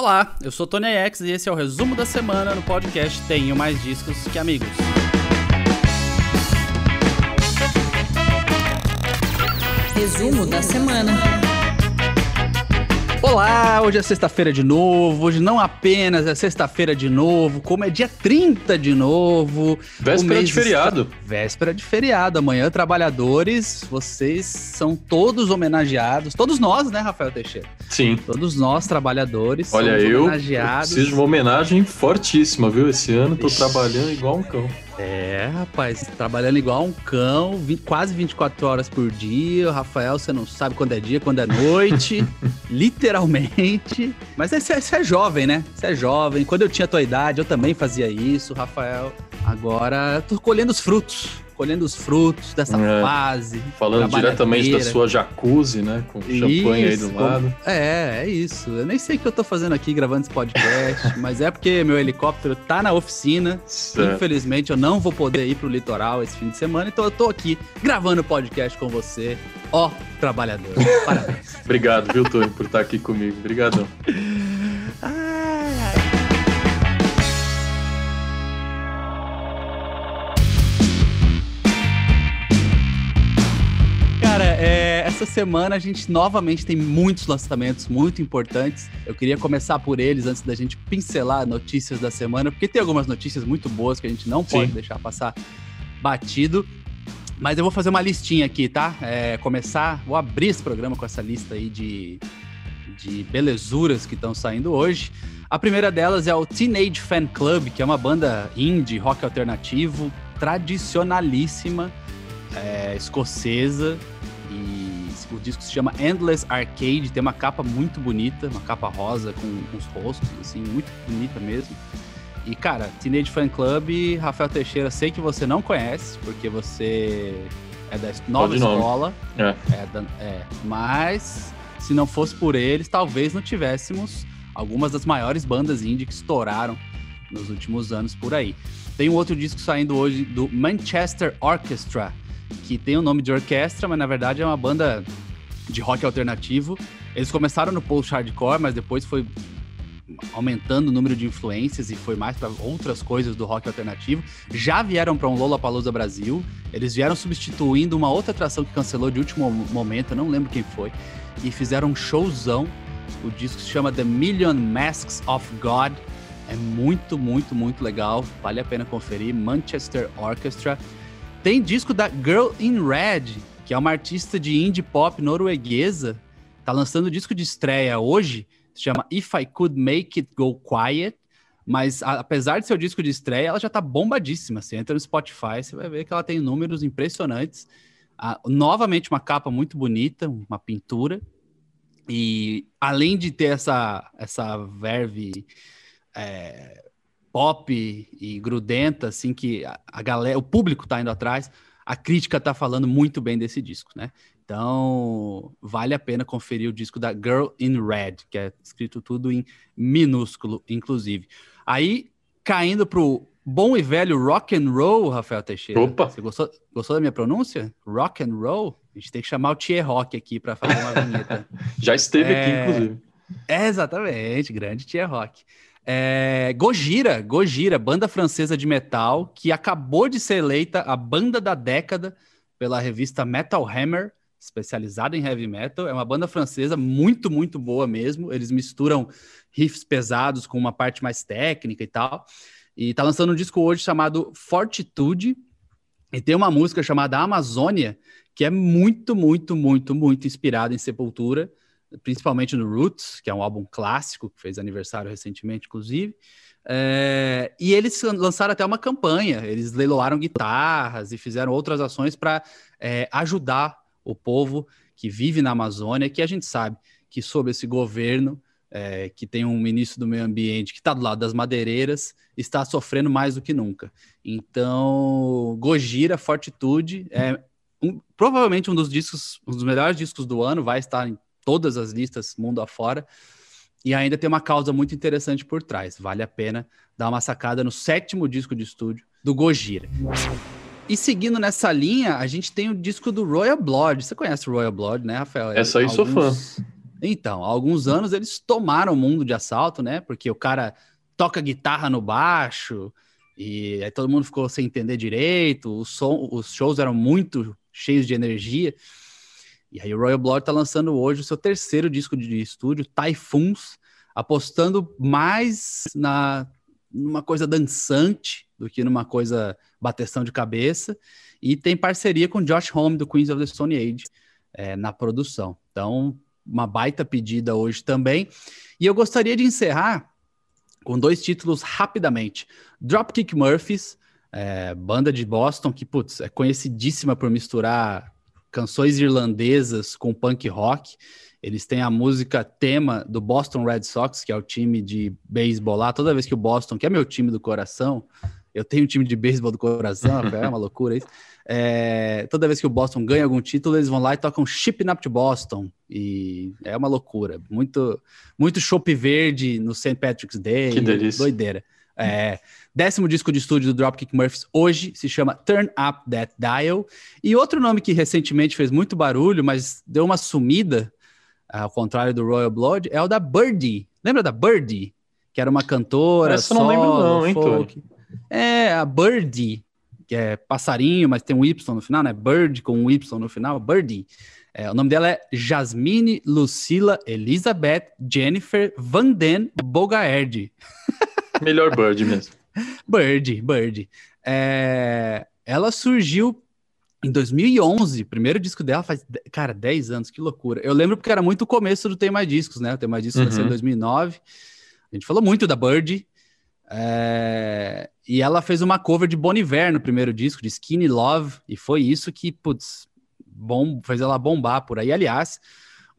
Olá, eu sou Tony X e esse é o resumo da semana no podcast Tenho Mais Discos que Amigos. Resumo da semana. Olá, hoje é sexta-feira de novo. Hoje não apenas é sexta-feira de novo, como é dia 30 de novo. Véspera de feriado. Está... Véspera de feriado. Amanhã, trabalhadores, vocês são todos homenageados. Todos nós, né, Rafael Teixeira? Sim. Todos nós, trabalhadores, Olha, eu, eu preciso de uma homenagem fortíssima, viu? Esse ano tô Ixi. trabalhando igual um cão. É, rapaz, trabalhando igual um cão, 20, quase 24 horas por dia. O Rafael, você não sabe quando é dia, quando é noite, literalmente. Mas você, você é jovem, né? Você é jovem. Quando eu tinha a tua idade, eu também fazia isso, Rafael. Agora, tô colhendo os frutos colhendo os frutos dessa é, fase. Falando diretamente da sua jacuzzi, né? Com champanhe aí do lado. É, é isso. Eu nem sei o que eu tô fazendo aqui gravando esse podcast, mas é porque meu helicóptero tá na oficina. Certo. Infelizmente eu não vou poder ir pro litoral esse fim de semana, então eu tô aqui gravando o podcast com você. Ó, trabalhador. Parabéns. Obrigado, viu, Tony, por estar aqui comigo. Obrigadão. Essa semana a gente novamente tem muitos lançamentos muito importantes. Eu queria começar por eles antes da gente pincelar notícias da semana, porque tem algumas notícias muito boas que a gente não pode Sim. deixar passar batido. Mas eu vou fazer uma listinha aqui, tá? É, começar, vou abrir esse programa com essa lista aí de, de belezuras que estão saindo hoje. A primeira delas é o Teenage Fan Club, que é uma banda indie, rock alternativo, tradicionalíssima, é, escocesa, o disco se chama Endless Arcade, tem uma capa muito bonita, uma capa rosa com uns rostos, assim, muito bonita mesmo. E, cara, Teenage Fan Club, Rafael Teixeira, sei que você não conhece, porque você é da nova escola. É. É, da, é. Mas, se não fosse por eles, talvez não tivéssemos algumas das maiores bandas indie que estouraram nos últimos anos por aí. Tem um outro disco saindo hoje do Manchester Orchestra, que tem o nome de orquestra, mas na verdade é uma banda de rock alternativo. Eles começaram no post-hardcore, mas depois foi aumentando o número de influências e foi mais para outras coisas do rock alternativo. Já vieram para um Lollapalooza Brasil. Eles vieram substituindo uma outra atração que cancelou de último momento, eu não lembro quem foi, e fizeram um showzão. O disco se chama The Million Masks of God. É muito, muito, muito legal. Vale a pena conferir. Manchester Orchestra. Tem disco da Girl in Red, que é uma artista de indie pop norueguesa. Tá lançando disco de estreia hoje, se chama If I Could Make It Go Quiet. Mas a, apesar de ser o disco de estreia, ela já tá bombadíssima. Você entra no Spotify, você vai ver que ela tem números impressionantes. Ah, novamente, uma capa muito bonita, uma pintura. E além de ter essa, essa verve é, pop e grudenta, assim, que a, a galera, o público tá indo atrás, a crítica tá falando muito bem desse disco, né? Então, vale a pena conferir o disco da Girl in Red, que é escrito tudo em minúsculo, inclusive. Aí, caindo pro bom e velho rock and roll, Rafael Teixeira. Opa! Você gostou, gostou da minha pronúncia? Rock and roll? A gente tem que chamar o Tier Rock aqui para fazer uma vinheta. Já esteve é... aqui, inclusive. É, exatamente, grande Tier Rock. É, Gojira, Gojira, banda francesa de metal, que acabou de ser eleita a banda da década pela revista Metal Hammer, especializada em heavy metal. É uma banda francesa muito, muito boa mesmo. Eles misturam riffs pesados com uma parte mais técnica e tal. E tá lançando um disco hoje chamado Fortitude. E tem uma música chamada Amazônia, que é muito, muito, muito, muito inspirada em Sepultura principalmente no Roots, que é um álbum clássico, que fez aniversário recentemente, inclusive. É, e eles lançaram até uma campanha, eles leiloaram guitarras e fizeram outras ações para é, ajudar o povo que vive na Amazônia, que a gente sabe que sob esse governo, é, que tem um ministro do meio ambiente que está do lado das madeireiras, está sofrendo mais do que nunca. Então, Gojira, Fortitude, é um, provavelmente um dos discos, um dos melhores discos do ano, vai estar em todas as listas mundo afora. E ainda tem uma causa muito interessante por trás. Vale a pena dar uma sacada no sétimo disco de estúdio do Gojira. E seguindo nessa linha, a gente tem o disco do Royal Blood. Você conhece o Royal Blood, né, Rafael? Essa aí Alguns... sou fã. Então, há alguns anos eles tomaram o mundo de assalto, né? Porque o cara toca guitarra no baixo e aí todo mundo ficou sem entender direito, o som, os shows eram muito cheios de energia. E aí o Royal Blood está lançando hoje o seu terceiro disco de estúdio, Typhoons, apostando mais na numa coisa dançante do que numa coisa bateção de cabeça. E tem parceria com Josh Homme, do Queens of the Stone Age, é, na produção. Então, uma baita pedida hoje também. E eu gostaria de encerrar com dois títulos rapidamente. Dropkick Murphys, é, banda de Boston que, putz, é conhecidíssima por misturar canções irlandesas com punk rock. Eles têm a música tema do Boston Red Sox, que é o time de beisebol lá. Toda vez que o Boston, que é meu time do coração, eu tenho um time de beisebol do coração, é uma loucura isso. É, toda vez que o Boston ganha algum título, eles vão lá e tocam Ship Up to Boston. E é uma loucura. Muito, muito chopp verde no St. Patrick's Day. Que delícia. Doideira. É, décimo disco de estúdio do Dropkick Murphys hoje se chama Turn Up That Dial. E outro nome que recentemente fez muito barulho, mas deu uma sumida ao contrário do Royal Blood, é o da Birdie. Lembra da Birdie? Que era uma cantora, Essa solo, não lembro não, hein, folk. É, a Birdie, que é passarinho, mas tem um Y no final, né? Bird com um Y no final, Birdie. É, o nome dela é Jasmine Lucila Elizabeth Jennifer Van Den Bogaerd. Melhor Bird mesmo. Bird, Bird. É, ela surgiu em 2011, primeiro disco dela faz, cara, 10 anos, que loucura. Eu lembro porque era muito o começo do Tem Mais Discos, né? O Tem Mais Discos uhum. em 2009. A gente falou muito da Bird. É... E ela fez uma cover de Bon Iver no primeiro disco, de Skinny Love, e foi isso que, putz, bom, fez ela bombar por aí. Aliás,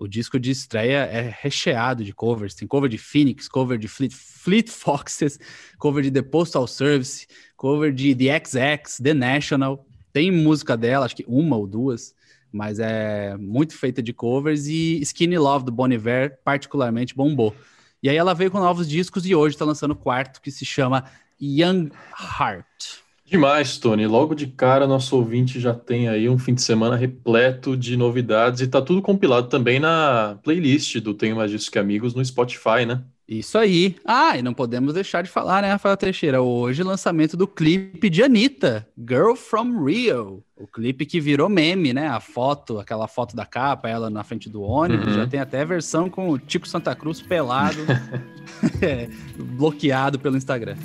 o disco de estreia é recheado de covers. Tem cover de Phoenix, cover de Fleet, Fleet Foxes, cover de The Postal Service, cover de The XX, The National. Tem música dela, acho que uma ou duas, mas é muito feita de covers e Skinny Love do Bon Iver particularmente bombou. E aí ela veio com novos discos e hoje está lançando o quarto que se chama Young Heart. Demais, Tony. Logo de cara, nosso ouvinte já tem aí um fim de semana repleto de novidades e tá tudo compilado também na playlist do Tenho Mais Discos que Amigos no Spotify, né? Isso aí. Ah, e não podemos deixar de falar, né, Rafael Teixeira? Hoje, lançamento do clipe de Anitta, Girl from Rio. O clipe que virou meme, né? A foto, aquela foto da capa, ela na frente do ônibus. Uhum. Já tem até versão com o Tico Santa Cruz pelado, bloqueado pelo Instagram.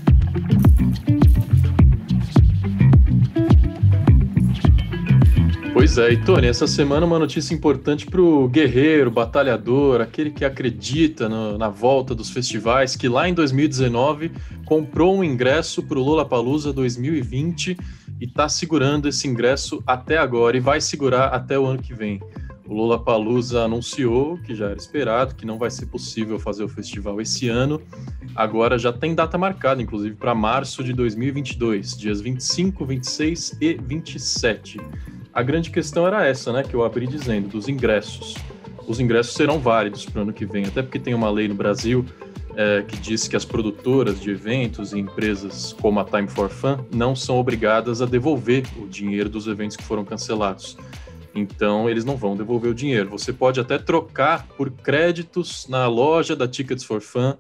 Pois é, e Tony, essa semana uma notícia importante para o guerreiro, batalhador, aquele que acredita no, na volta dos festivais, que lá em 2019 comprou um ingresso para o Lollapalooza 2020 e está segurando esse ingresso até agora e vai segurar até o ano que vem. O Lollapalooza anunciou, que já era esperado, que não vai ser possível fazer o festival esse ano. Agora já tem data marcada, inclusive, para março de 2022, dias 25, 26 e 27. A grande questão era essa, né, que eu abri dizendo, dos ingressos. Os ingressos serão válidos para o ano que vem, até porque tem uma lei no Brasil é, que diz que as produtoras de eventos e empresas como a Time for Fun não são obrigadas a devolver o dinheiro dos eventos que foram cancelados. Então, eles não vão devolver o dinheiro. Você pode até trocar por créditos na loja da Tickets for Fun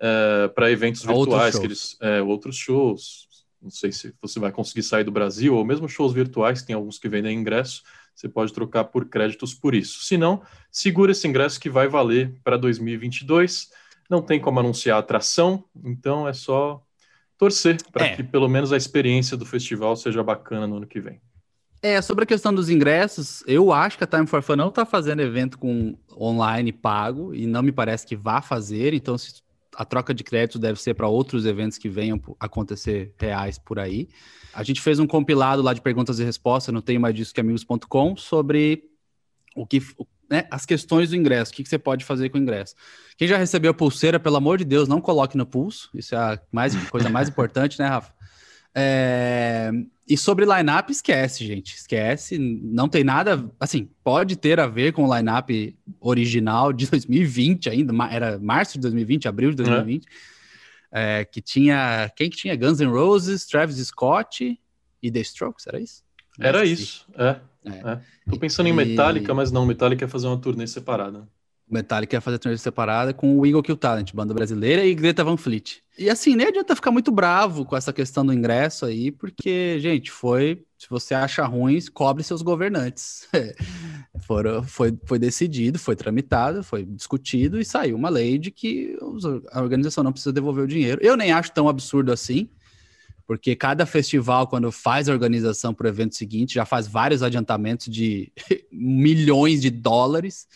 é, para eventos virtuais, outros. Que eles, é, outros shows, não sei se você vai conseguir sair do Brasil, ou mesmo shows virtuais, tem alguns que vendem ingresso, você pode trocar por créditos por isso. Se não, segura esse ingresso que vai valer para 2022. Não tem como anunciar atração, então é só torcer para é. que pelo menos a experiência do festival seja bacana no ano que vem. É, sobre a questão dos ingressos, eu acho que a Time for Fun não está fazendo evento com online pago e não me parece que vá fazer, então se a troca de créditos deve ser para outros eventos que venham acontecer reais por aí. A gente fez um compilado lá de perguntas e respostas, não tenho mais disso que amigos.com, sobre o que né, as questões do ingresso, o que, que, você pode fazer com o ingresso. Quem já recebeu a pulseira, pelo amor de Deus, não coloque no pulso, isso é a mais, coisa mais importante, né, Rafa? É... E sobre line-up, esquece, gente. Esquece. Não tem nada. Assim, pode ter a ver com o line-up original de 2020 ainda. Era março de 2020, abril de 2020. É. É, que tinha. Quem que tinha? Guns N' Roses, Travis Scott e The Strokes, era isso? Era isso, é. é. Tô pensando e... em Metallica, mas não, Metallica ia fazer uma turnê separada. Metallica ia fazer turnê separada com o Eagle Kill Talent, banda brasileira, e Greta Van Fleet. E assim, nem adianta ficar muito bravo com essa questão do ingresso aí, porque, gente, foi. Se você acha ruim, cobre seus governantes. Foram, foi, foi decidido, foi tramitado, foi discutido e saiu uma lei de que a organização não precisa devolver o dinheiro. Eu nem acho tão absurdo assim, porque cada festival, quando faz a organização para o evento seguinte, já faz vários adiantamentos de milhões de dólares.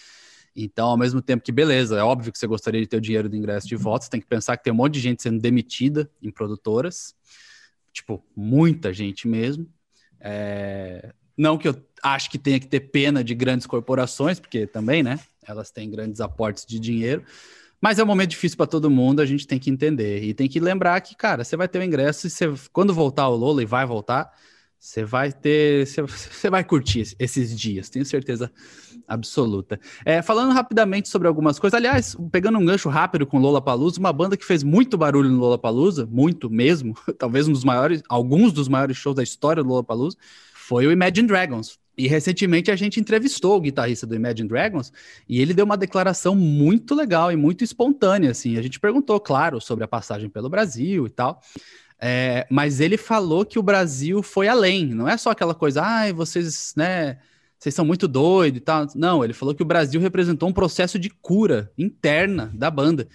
Então, ao mesmo tempo que, beleza, é óbvio que você gostaria de ter o dinheiro do ingresso de você tem que pensar que tem um monte de gente sendo demitida em produtoras, tipo, muita gente mesmo. É... Não que eu acho que tenha que ter pena de grandes corporações, porque também, né, elas têm grandes aportes de dinheiro, mas é um momento difícil para todo mundo, a gente tem que entender. E tem que lembrar que, cara, você vai ter o ingresso e você, quando voltar o Lola, e vai voltar, você vai ter. Você vai curtir esses dias, tenho certeza absoluta. É, falando rapidamente sobre algumas coisas, aliás, pegando um gancho rápido com Lola Palusa, uma banda que fez muito barulho no Lola Palusa, muito mesmo, talvez um dos maiores, alguns dos maiores shows da história do Lola Palusa, foi o Imagine Dragons. E recentemente a gente entrevistou o guitarrista do Imagine Dragons e ele deu uma declaração muito legal e muito espontânea, assim. A gente perguntou, claro, sobre a passagem pelo Brasil e tal. É, mas ele falou que o Brasil foi além, não é só aquela coisa, ai, ah, vocês, né, vocês são muito doidos e tal. Não, ele falou que o Brasil representou um processo de cura interna da banda,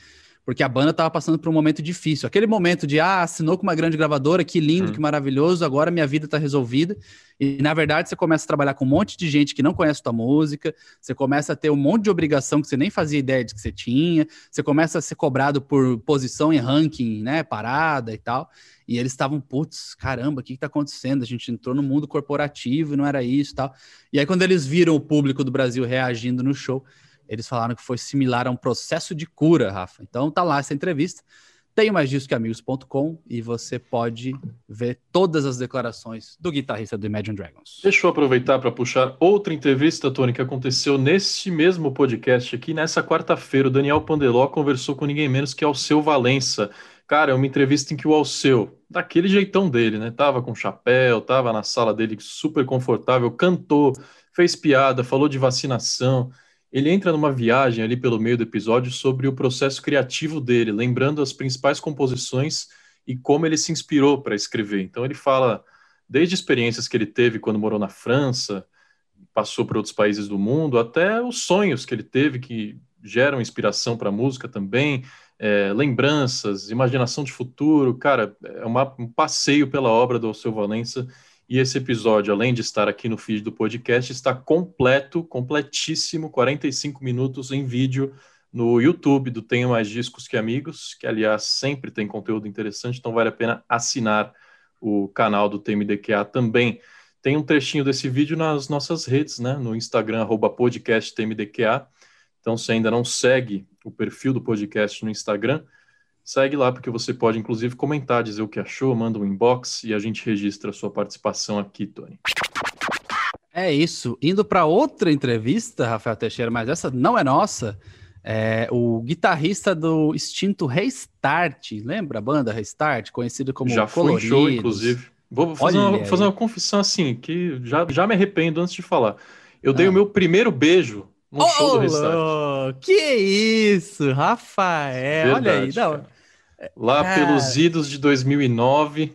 porque a banda estava passando por um momento difícil. Aquele momento de, ah, assinou com uma grande gravadora, que lindo, hum. que maravilhoso, agora minha vida está resolvida. E, na verdade, você começa a trabalhar com um monte de gente que não conhece tua música, você começa a ter um monte de obrigação que você nem fazia ideia de que você tinha, você começa a ser cobrado por posição em ranking, né, parada e tal. E eles estavam, putz, caramba, o que está acontecendo? A gente entrou no mundo corporativo e não era isso e tal. E aí, quando eles viram o público do Brasil reagindo no show, eles falaram que foi similar a um processo de cura, Rafa. Então tá lá essa entrevista. Tem mais disso que amigos.com e você pode ver todas as declarações do guitarrista do Imagine Dragons. Deixa eu aproveitar para puxar outra entrevista, Tony, que aconteceu neste mesmo podcast aqui. Nessa quarta-feira, o Daniel Pandeló conversou com ninguém menos que Alceu Valença. Cara, é uma entrevista em que o Alceu, daquele jeitão dele, né? Tava com chapéu, tava na sala dele super confortável, cantou, fez piada, falou de vacinação. Ele entra numa viagem ali pelo meio do episódio sobre o processo criativo dele, lembrando as principais composições e como ele se inspirou para escrever. Então ele fala desde experiências que ele teve quando morou na França, passou por outros países do mundo, até os sonhos que ele teve que geram inspiração para a música também é, lembranças, imaginação de futuro, cara, é uma, um passeio pela obra do Alceu Valença. E esse episódio, além de estar aqui no feed do podcast, está completo, completíssimo, 45 minutos em vídeo no YouTube do Tenho Mais Discos que Amigos, que aliás sempre tem conteúdo interessante, então vale a pena assinar o canal do TMDQA também. Tem um trechinho desse vídeo nas nossas redes, né? No Instagram, arroba podcast TMDQA. Então, se ainda não segue o perfil do podcast no Instagram, segue lá, porque você pode, inclusive, comentar, dizer o que achou, manda um inbox e a gente registra a sua participação aqui, Tony. É isso. Indo para outra entrevista, Rafael Teixeira, mas essa não é nossa. É o guitarrista do extinto Restart, lembra a banda Restart, conhecido como Já foi show, inclusive. Vou fazer, uma, fazer uma confissão assim, que já, já me arrependo antes de falar. Eu ah. dei o meu primeiro beijo no oh, show do Restart. Que isso, Rafael, Verdade, olha aí. Não, Lá pelos idos de 2009.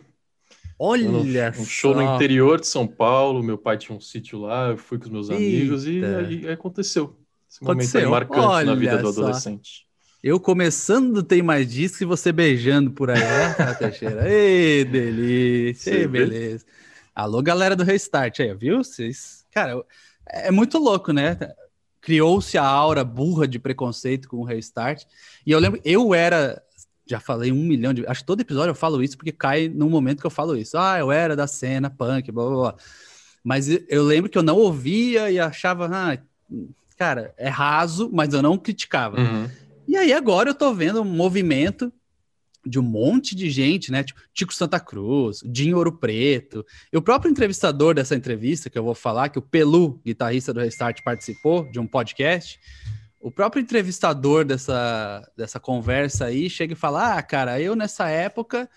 Olha Um, show no interior de São Paulo, meu pai tinha um sítio lá, eu fui com os meus Eita. amigos e aí aconteceu. Esse aconteceu. momento marcante olha na vida do adolescente. Eu começando tem mais disco e você beijando por aí, né, Teixeira? Ei, delícia, Ei, beleza. Alô, galera do Restart aí, viu? Vocês, cara, é muito louco, né? criou-se a aura burra de preconceito com o Restart. E eu lembro, eu era, já falei um milhão de, acho que todo episódio eu falo isso porque cai no momento que eu falo isso. Ah, eu era da cena punk, blá blá blá. Mas eu lembro que eu não ouvia e achava, ah, cara, é raso, mas eu não criticava. Uhum. E aí agora eu tô vendo um movimento de um monte de gente, né? Tipo, Tico Santa Cruz, Dinho Ouro Preto. E o próprio entrevistador dessa entrevista, que eu vou falar, que o Pelu, guitarrista do Restart, participou de um podcast. O próprio entrevistador dessa, dessa conversa aí chega e fala: Ah, cara, eu nessa época,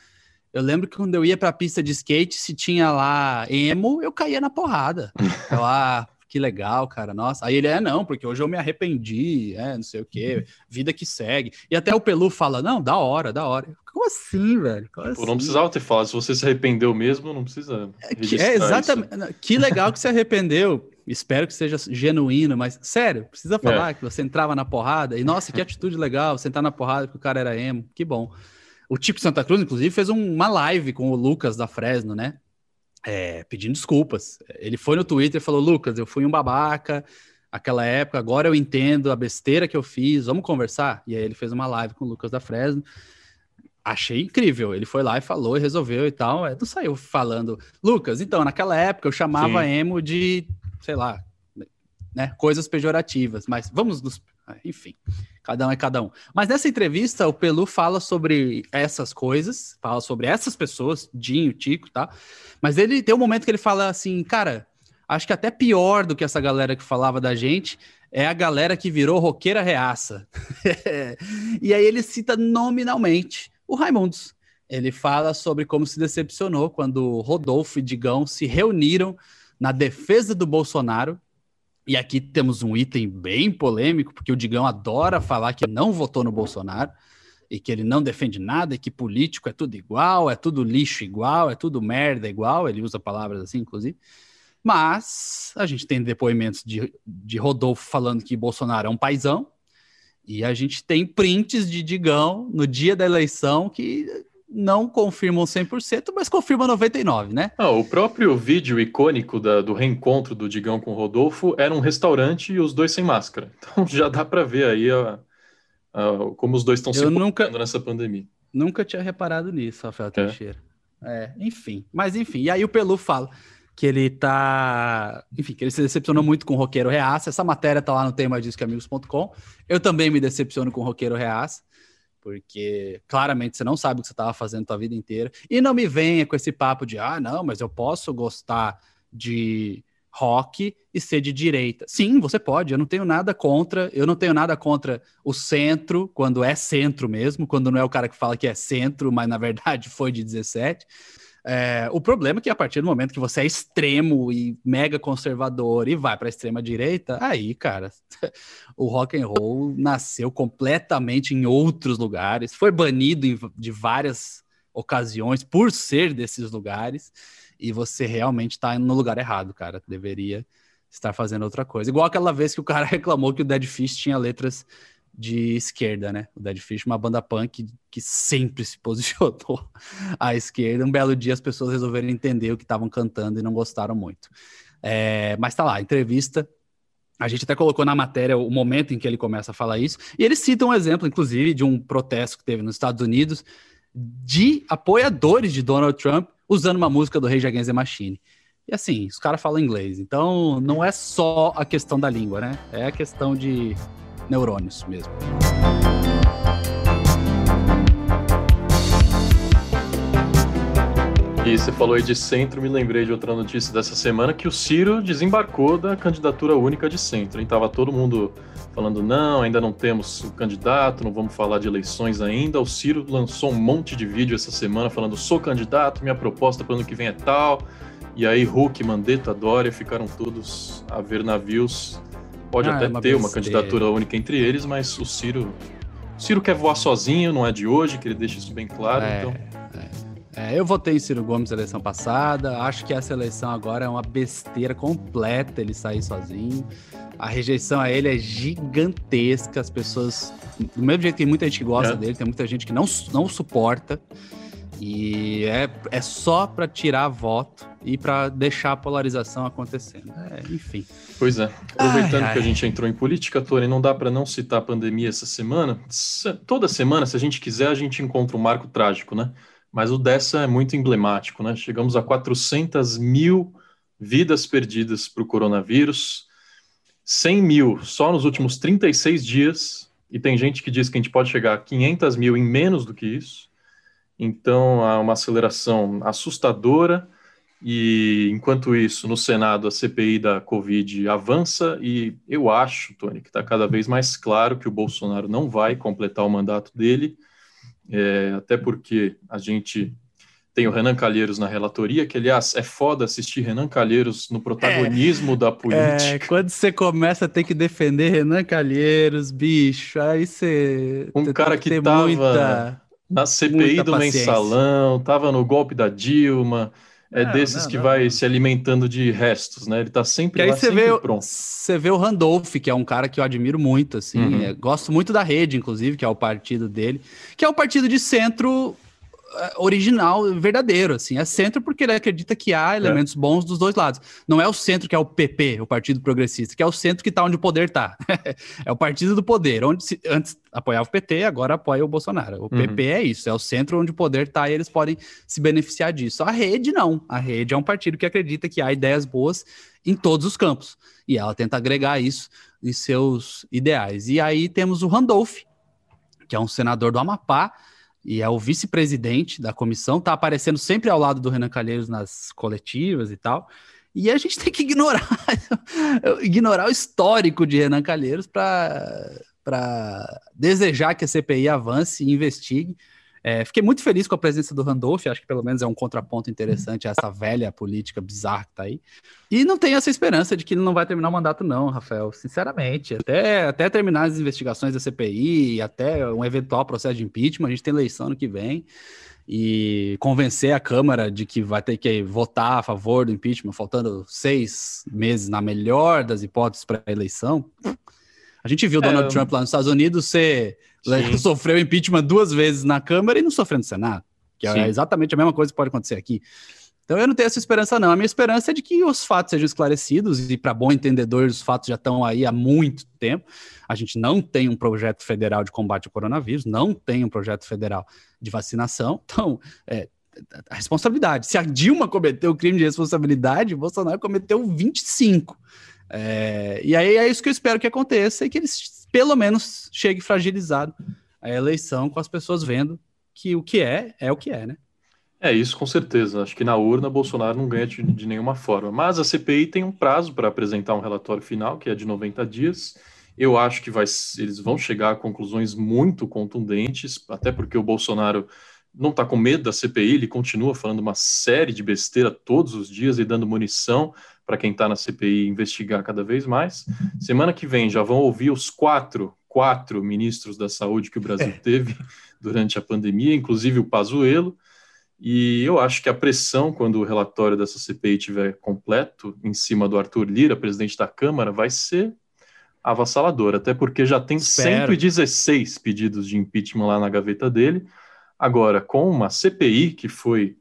eu lembro que quando eu ia pra pista de skate, se tinha lá emo, eu caía na porrada. eu, ah, que legal, cara, nossa. Aí ele é, não, porque hoje eu me arrependi, é, não sei o quê, vida que segue. E até o Pelu fala, não, da hora, da hora. Como assim, velho? Como assim? Não precisava ter falado, se você se arrependeu mesmo, não precisa. É, que, é exatamente. Isso. Que legal que se arrependeu. Espero que seja genuíno, mas sério, precisa falar é. que você entrava na porrada e nossa, que atitude legal, sentar na porrada porque o cara era emo, que bom. O Tipo Santa Cruz, inclusive, fez um, uma live com o Lucas da Fresno, né? É, pedindo desculpas. Ele foi no Twitter e falou: Lucas, eu fui um babaca aquela época, agora eu entendo a besteira que eu fiz, vamos conversar? E aí ele fez uma live com o Lucas da Fresno. Achei incrível. Ele foi lá e falou e resolveu e tal. É, não saiu falando, Lucas, então, naquela época eu chamava Sim. emo de, sei lá, né, coisas pejorativas, mas vamos nos. Enfim. Cada um é cada um. Mas nessa entrevista, o Pelu fala sobre essas coisas, fala sobre essas pessoas, Dinho, Tico, tá? Mas ele tem um momento que ele fala assim, cara, acho que até pior do que essa galera que falava da gente é a galera que virou roqueira reaça. e aí ele cita nominalmente o Raimundos. Ele fala sobre como se decepcionou quando Rodolfo e Digão se reuniram na defesa do Bolsonaro e aqui temos um item bem polêmico, porque o Digão adora falar que não votou no Bolsonaro e que ele não defende nada e que político é tudo igual, é tudo lixo igual, é tudo merda igual. Ele usa palavras assim, inclusive. Mas a gente tem depoimentos de, de Rodolfo falando que Bolsonaro é um paizão. E a gente tem prints de Digão no dia da eleição que não confirmam 100%, mas confirmam 99%, né? Ah, o próprio vídeo icônico da, do reencontro do Digão com o Rodolfo era um restaurante e os dois sem máscara. Então já dá para ver aí a, a, como os dois estão se nunca, nessa pandemia. Nunca tinha reparado nisso, Rafael é. Teixeira. É, enfim. Mas enfim, e aí o Pelu fala que ele tá. Enfim, que ele se decepcionou muito com o Roqueiro Reaça. Essa matéria tá lá no temadiscoamigos.com. Eu também me decepciono com o Roqueiro Reaça porque claramente você não sabe o que você estava fazendo a vida inteira. E não me venha com esse papo de, ah, não, mas eu posso gostar de rock e ser de direita. Sim, você pode, eu não tenho nada contra, eu não tenho nada contra o centro, quando é centro mesmo, quando não é o cara que fala que é centro, mas na verdade foi de 17. É, o problema é que a partir do momento que você é extremo e mega conservador e vai para a extrema direita, aí, cara, o rock and roll nasceu completamente em outros lugares, foi banido em, de várias ocasiões por ser desses lugares e você realmente está no lugar errado, cara. Deveria estar fazendo outra coisa. Igual aquela vez que o cara reclamou que o Dead Fish tinha letras de esquerda, né? O Dead Fish, uma banda punk que sempre se posicionou à esquerda. Um belo dia as pessoas resolveram entender o que estavam cantando e não gostaram muito. É, mas tá lá, entrevista. A gente até colocou na matéria o momento em que ele começa a falar isso. E ele cita um exemplo, inclusive, de um protesto que teve nos Estados Unidos de apoiadores de Donald Trump usando uma música do Rage Against the Machine. E assim, os caras falam inglês, então não é só a questão da língua, né? É a questão de neurônios mesmo. E você falou aí de centro, me lembrei de outra notícia dessa semana que o Ciro desembarcou da candidatura única de centro. Hein? Tava todo mundo falando, não, ainda não temos o candidato, não vamos falar de eleições ainda. O Ciro lançou um monte de vídeo essa semana falando, sou candidato, minha proposta para o ano que vem é tal. E aí Hulk, Mandetta, Dória ficaram todos a ver navios Pode ah, até é uma ter uma candidatura única entre eles, mas o Ciro. O Ciro quer voar sozinho, não é de hoje, que ele deixa isso bem claro. É, então... é. é eu votei em Ciro Gomes na eleição passada. Acho que essa eleição agora é uma besteira completa ele sair sozinho. A rejeição a ele é gigantesca. As pessoas. Do mesmo jeito que tem muita gente que gosta é. dele, tem muita gente que não, não suporta. E é, é só para tirar voto e para deixar a polarização acontecendo. É, enfim. Pois é. Aproveitando ai, ai. que a gente entrou em política, Tony, não dá para não citar a pandemia essa semana. Toda semana, se a gente quiser, a gente encontra um marco trágico, né? Mas o dessa é muito emblemático, né? Chegamos a 400 mil vidas perdidas para o coronavírus, 100 mil só nos últimos 36 dias, e tem gente que diz que a gente pode chegar a 500 mil em menos do que isso. Então, há uma aceleração assustadora. E enquanto isso, no Senado, a CPI da Covid avança, e eu acho, Tony, que está cada vez mais claro que o Bolsonaro não vai completar o mandato dele, é, até porque a gente tem o Renan Calheiros na relatoria, que aliás é foda assistir Renan Calheiros no protagonismo é, da política. É, quando você começa a ter que defender Renan Calheiros, bicho, aí você. Um cara que, que tava muita, na CPI do paciência. mensalão, tava no golpe da Dilma. É não, desses não, que não, vai se alimentando de restos, né? Ele tá sempre e lá, aí você vê, pronto. Você vê o Randolph, que é um cara que eu admiro muito, assim. Uhum. É, gosto muito da rede, inclusive, que é o partido dele, que é o partido de centro original, verdadeiro, assim. É centro porque ele acredita que há é. elementos é. bons dos dois lados. Não é o centro que é o PP, o Partido Progressista, que é o centro que está onde o poder está. é o partido do poder, onde se, antes apoiava o PT, agora apoia o Bolsonaro. O uhum. PP é isso, é o centro onde o poder está e eles podem se beneficiar disso. A rede não. A rede é um partido que acredita que há ideias boas em todos os campos. E ela tenta agregar isso em seus ideais. E aí temos o Randolph, que é um senador do Amapá, e é o vice-presidente da comissão, tá aparecendo sempre ao lado do Renan Calheiros nas coletivas e tal. E a gente tem que ignorar ignorar o histórico de Renan Calheiros para desejar que a CPI avance e investigue. É, fiquei muito feliz com a presença do Randolph, acho que pelo menos é um contraponto interessante a essa velha política bizarra que tá aí. E não tenho essa esperança de que ele não vai terminar o mandato, não, Rafael. Sinceramente, até, até terminar as investigações da CPI, até um eventual processo de impeachment, a gente tem eleição no que vem. E convencer a Câmara de que vai ter que votar a favor do impeachment, faltando seis meses, na melhor das hipóteses, para a eleição. A gente viu é, Donald Trump lá nos Estados Unidos ser Sim. sofreu impeachment duas vezes na Câmara e não sofreu no Senado, que é Sim. é exatamente a mesma coisa que pode acontecer aqui. Então eu não tenho essa esperança, não. A minha esperança é de que os fatos sejam esclarecidos, e para bom entendedor, os fatos já estão aí há muito tempo. A gente não tem um projeto federal de combate ao coronavírus, não tem um projeto federal de vacinação. Então, é, a responsabilidade. Se a Dilma cometeu o crime de responsabilidade, o Bolsonaro cometeu 25. É, e aí é isso que eu espero que aconteça e que eles pelo menos chegue fragilizado a eleição com as pessoas vendo que o que é, é o que é, né? É isso, com certeza. Acho que na urna Bolsonaro não ganha de, de nenhuma forma. Mas a CPI tem um prazo para apresentar um relatório final, que é de 90 dias. Eu acho que vai, eles vão chegar a conclusões muito contundentes, até porque o Bolsonaro não está com medo da CPI, ele continua falando uma série de besteira todos os dias e dando munição para quem está na CPI investigar cada vez mais. Semana que vem já vão ouvir os quatro, quatro ministros da saúde que o Brasil é. teve durante a pandemia, inclusive o Pazuello. E eu acho que a pressão, quando o relatório dessa CPI estiver completo, em cima do Arthur Lira, presidente da Câmara, vai ser avassaladora, até porque já tem Espero. 116 pedidos de impeachment lá na gaveta dele. Agora, com uma CPI que foi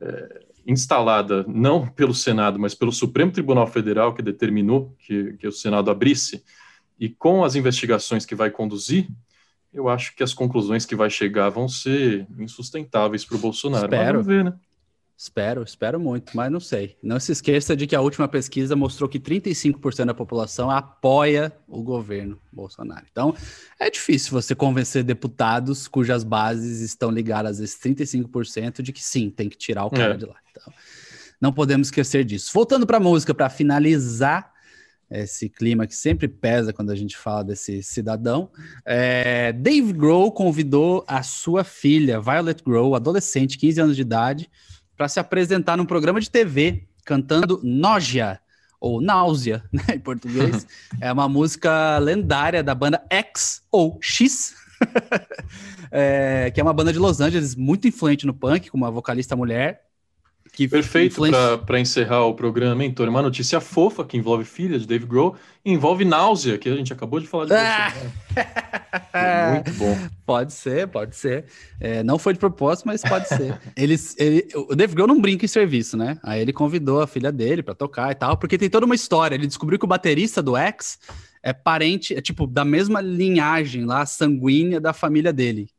é, instalada não pelo Senado, mas pelo Supremo Tribunal Federal, que determinou que, que o Senado abrisse, e com as investigações que vai conduzir, eu acho que as conclusões que vai chegar vão ser insustentáveis para o Bolsonaro. Espero. Mas vamos ver, né? Espero, espero muito, mas não sei. Não se esqueça de que a última pesquisa mostrou que 35% da população apoia o governo Bolsonaro. Então, é difícil você convencer deputados cujas bases estão ligadas a esses 35% de que sim, tem que tirar o cara é. de lá. Então, não podemos esquecer disso. Voltando para a música, para finalizar esse clima que sempre pesa quando a gente fala desse cidadão. É, Dave Grohl convidou a sua filha, Violet Grohl, adolescente, 15 anos de idade, para se apresentar num programa de TV cantando Noja, ou Náusea, né, em português. é uma música lendária da banda X ou X, é, que é uma banda de Los Angeles muito influente no punk, com uma vocalista mulher. Que Perfeito para encerrar o programa, hein, Tony? Uma notícia fofa que envolve filha de Dave Grohl e envolve náusea, que a gente acabou de falar de ah! Muito bom. Pode ser, pode ser. É, não foi de propósito, mas pode ser. Eles, ele, o Dave Grohl não brinca em serviço, né? Aí ele convidou a filha dele para tocar e tal, porque tem toda uma história. Ele descobriu que o baterista do X é parente, é tipo da mesma linhagem lá, sanguínea da família dele,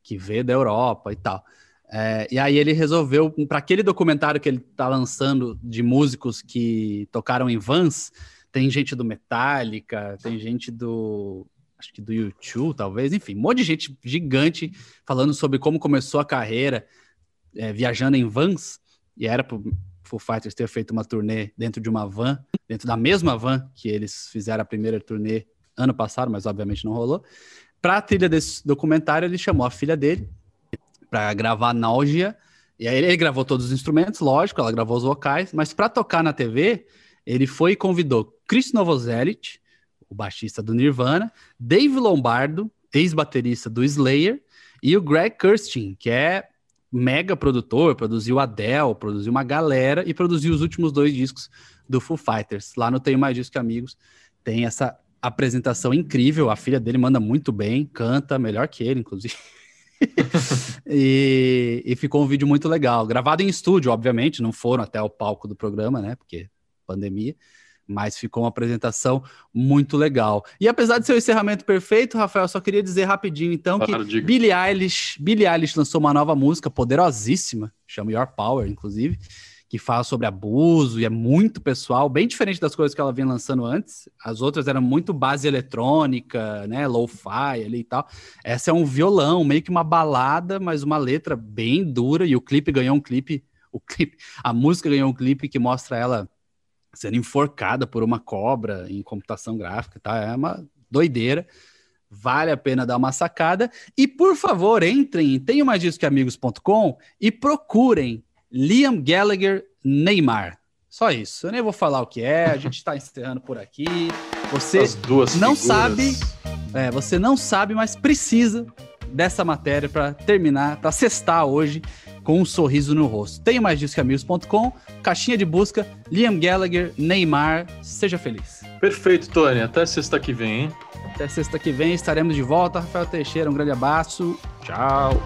que veio da Europa e tal. É, e aí ele resolveu, para aquele documentário que ele está lançando de músicos que tocaram em vans, tem gente do Metallica, tem gente do acho que do YouTube, talvez, enfim, um monte de gente gigante falando sobre como começou a carreira é, viajando em vans, e era pro Foo Fighters ter feito uma turnê dentro de uma van, dentro da mesma van que eles fizeram a primeira turnê ano passado, mas obviamente não rolou. Para a trilha desse documentário, ele chamou a filha dele, para gravar Náusea E aí ele gravou todos os instrumentos, lógico, ela gravou os vocais, mas para tocar na TV, ele foi e convidou Chris Novoselic, o baixista do Nirvana, Dave Lombardo, ex-baterista do Slayer, e o Greg Kurstin, que é mega produtor, produziu Adele, produziu uma galera e produziu os últimos dois discos do Foo Fighters. Lá no Tenho Mais Disco que Amigos tem essa apresentação incrível, a filha dele manda muito bem, canta melhor que ele, inclusive. e, e, ficou um vídeo muito legal, gravado em estúdio, obviamente, não foram até o palco do programa, né? Porque pandemia mas ficou uma apresentação muito legal. E apesar de ser o encerramento perfeito, Rafael, só queria dizer rapidinho então que claro, Billie Eilish, Billie Eilish lançou uma nova música poderosíssima, chama Your Power, inclusive, que fala sobre abuso e é muito pessoal, bem diferente das coisas que ela vinha lançando antes. As outras eram muito base eletrônica, né, lo-fi ali e tal. Essa é um violão, meio que uma balada, mas uma letra bem dura e o clipe ganhou um clipe, o clipe, a música ganhou um clipe que mostra ela sendo enforcada por uma cobra em computação gráfica, tá? É uma doideira. Vale a pena dar uma sacada. E, por favor, entrem em tenho mais disso que amigos.com e procurem Liam Gallagher Neymar. Só isso. Eu nem vou falar o que é, a gente está encerrando por aqui. Você não figuras. sabe, é, você não sabe, mas precisa dessa matéria para terminar, para cestar hoje com um sorriso no rosto. Tenho mais disso que amigos.com, caixinha de busca, Liam Gallagher, Neymar, seja feliz. Perfeito, Tony. Até sexta que vem, hein? Até sexta que vem estaremos de volta. Rafael Teixeira, um grande abraço. Tchau.